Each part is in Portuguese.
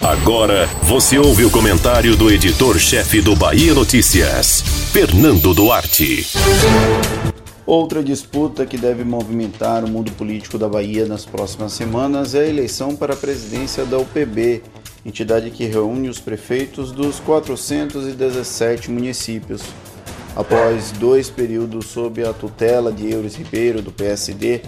Agora você ouve o comentário do editor-chefe do Bahia Notícias, Fernando Duarte. Outra disputa que deve movimentar o mundo político da Bahia nas próximas semanas é a eleição para a presidência da UPB, entidade que reúne os prefeitos dos 417 municípios. Após dois períodos sob a tutela de Euris Ribeiro, do PSD,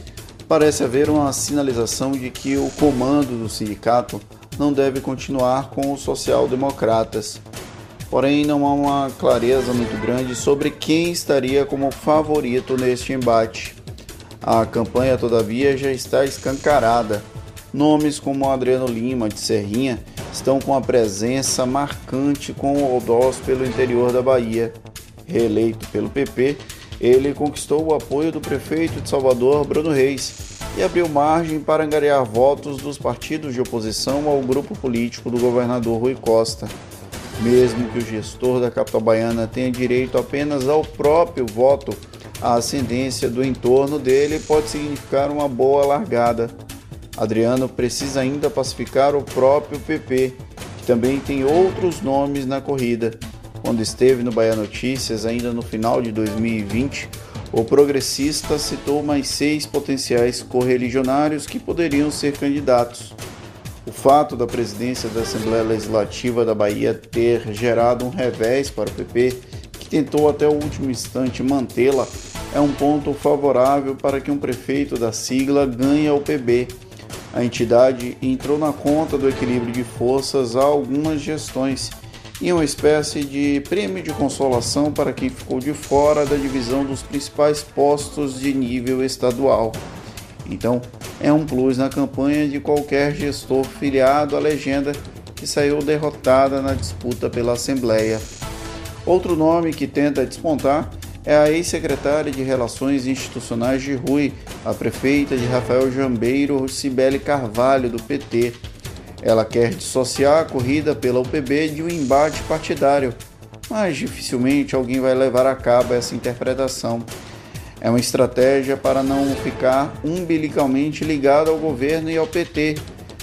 parece haver uma sinalização de que o comando do sindicato não deve continuar com os social-democratas. Porém, não há uma clareza muito grande sobre quem estaria como favorito neste embate. A campanha, todavia, já está escancarada. Nomes como Adriano Lima, de Serrinha, estão com a presença marcante com o Aldós pelo interior da Bahia. Reeleito pelo PP, ele conquistou o apoio do prefeito de Salvador, Bruno Reis, e abriu margem para angariar votos dos partidos de oposição ao grupo político do governador Rui Costa. Mesmo que o gestor da capital baiana tenha direito apenas ao próprio voto, a ascendência do entorno dele pode significar uma boa largada. Adriano precisa ainda pacificar o próprio PP, que também tem outros nomes na corrida. Quando esteve no Bahia Notícias, ainda no final de 2020, o progressista citou mais seis potenciais correligionários que poderiam ser candidatos. O fato da presidência da Assembleia Legislativa da Bahia ter gerado um revés para o PP, que tentou até o último instante mantê-la, é um ponto favorável para que um prefeito da sigla ganhe ao PB. A entidade entrou na conta do equilíbrio de forças há algumas gestões e uma espécie de prêmio de consolação para quem ficou de fora da divisão dos principais postos de nível estadual. Então, é um plus na campanha de qualquer gestor filiado à legenda que saiu derrotada na disputa pela Assembleia. Outro nome que tenta despontar é a ex-secretária de Relações Institucionais de Rui, a prefeita de Rafael Jambeiro, Cibele Carvalho, do PT. Ela quer dissociar a corrida pela UPB de um embate partidário, mas dificilmente alguém vai levar a cabo essa interpretação. É uma estratégia para não ficar umbilicalmente ligado ao governo e ao PT,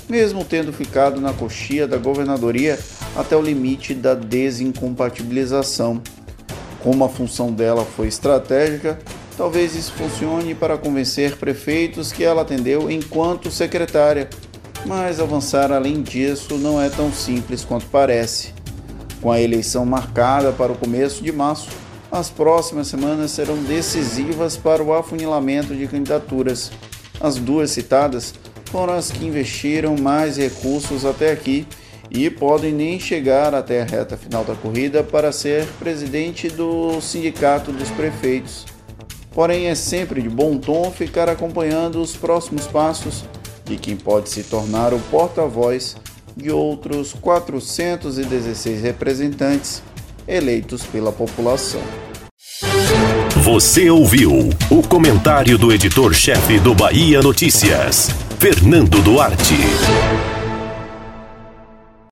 mesmo tendo ficado na coxia da governadoria até o limite da desincompatibilização. Como a função dela foi estratégica, talvez isso funcione para convencer prefeitos que ela atendeu enquanto secretária mas avançar além disso não é tão simples quanto parece. Com a eleição marcada para o começo de março, as próximas semanas serão decisivas para o afunilamento de candidaturas. As duas citadas foram as que investiram mais recursos até aqui e podem nem chegar até a reta final da corrida para ser presidente do Sindicato dos Prefeitos. Porém, é sempre de bom tom ficar acompanhando os próximos passos de quem pode se tornar o porta-voz de outros 416 representantes eleitos pela população. Você ouviu o comentário do editor-chefe do Bahia Notícias, Fernando Duarte.